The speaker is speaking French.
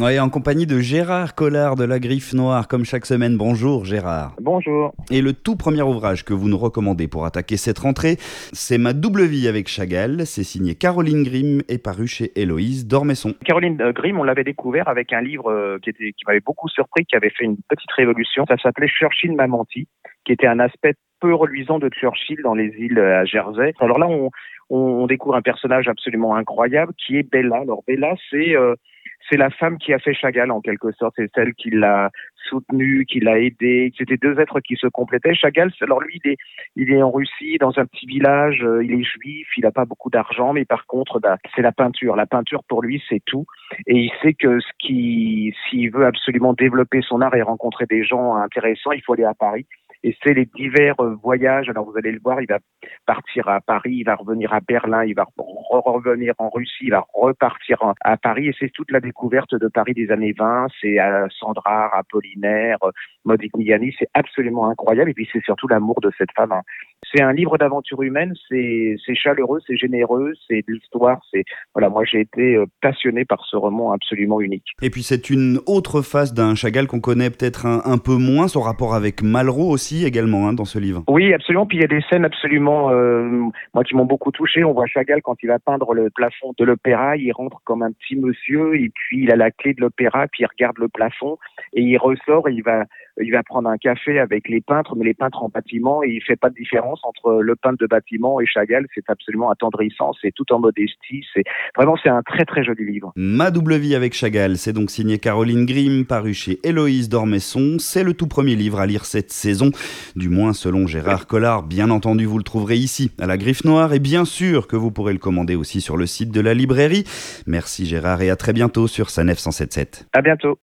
Oui, en compagnie de Gérard Collard de la Griffe Noire, comme chaque semaine. Bonjour Gérard. Bonjour. Et le tout premier ouvrage que vous nous recommandez pour attaquer cette rentrée, c'est Ma double vie avec Chagall. C'est signé Caroline Grimm et paru chez Héloïse Dormesson. Caroline euh, Grimm, on l'avait découvert avec un livre euh, qui, était, qui m'avait beaucoup surpris, qui avait fait une petite révolution. Ça s'appelait Churchill m'a menti, qui était un aspect peu reluisant de Churchill dans les îles euh, à Jersey. Alors là, on, on, découvre un personnage absolument incroyable qui est Bella. Alors Bella, c'est c'est la femme qui a fait Chagall en quelque sorte, c'est celle qui l'a soutenu, qui l'a aidé. C'était deux êtres qui se complétaient. Chagall, alors lui, il est, il est en Russie, dans un petit village, euh, il est juif, il n'a pas beaucoup d'argent, mais par contre, bah, c'est la peinture. La peinture pour lui, c'est tout. Et il sait que ce qui, s'il veut absolument développer son art et rencontrer des gens intéressants, il faut aller à Paris et c'est les divers euh, voyages. Alors vous allez le voir, il va partir à Paris, il va revenir à Berlin, il va revenir en Russie, il va repartir à Paris et c'est toute la découverte de Paris des années 20. C'est Sandra, Apollinaire, Modigliani, c'est absolument incroyable et puis c'est surtout l'amour de cette femme. Hein. C'est un livre d'aventure humaine, c'est chaleureux, c'est généreux, c'est de l'histoire, c'est voilà, moi j'ai été euh, passionné par ce roman absolument unique. Et puis c'est une autre face d'un Chagall qu'on connaît peut-être un, un, peu moins, son rapport avec Malraux aussi également hein, dans ce livre. Oui, absolument. Puis il y a des scènes absolument, euh, moi qui m'ont beaucoup touché. On voit Chagall quand il va peindre le plafond de l'opéra, il rentre comme un petit monsieur et puis il a la clé de l'opéra, puis il regarde le plafond et il ressort et il va il va prendre un café avec les peintres, mais les peintres en bâtiment, et il fait pas de différence entre le peintre de bâtiment et Chagall. C'est absolument attendrissant, c'est tout en modestie. C'est vraiment c'est un très très joli livre. Ma double vie avec Chagall, c'est donc signé Caroline Grimm, paru chez Héloïse Dormesson. C'est le tout premier livre à lire cette saison, du moins selon Gérard Collard. Bien entendu, vous le trouverez ici à la Griffe Noire, et bien sûr que vous pourrez le commander aussi sur le site de la librairie. Merci Gérard et à très bientôt sur Sanef 177. À bientôt.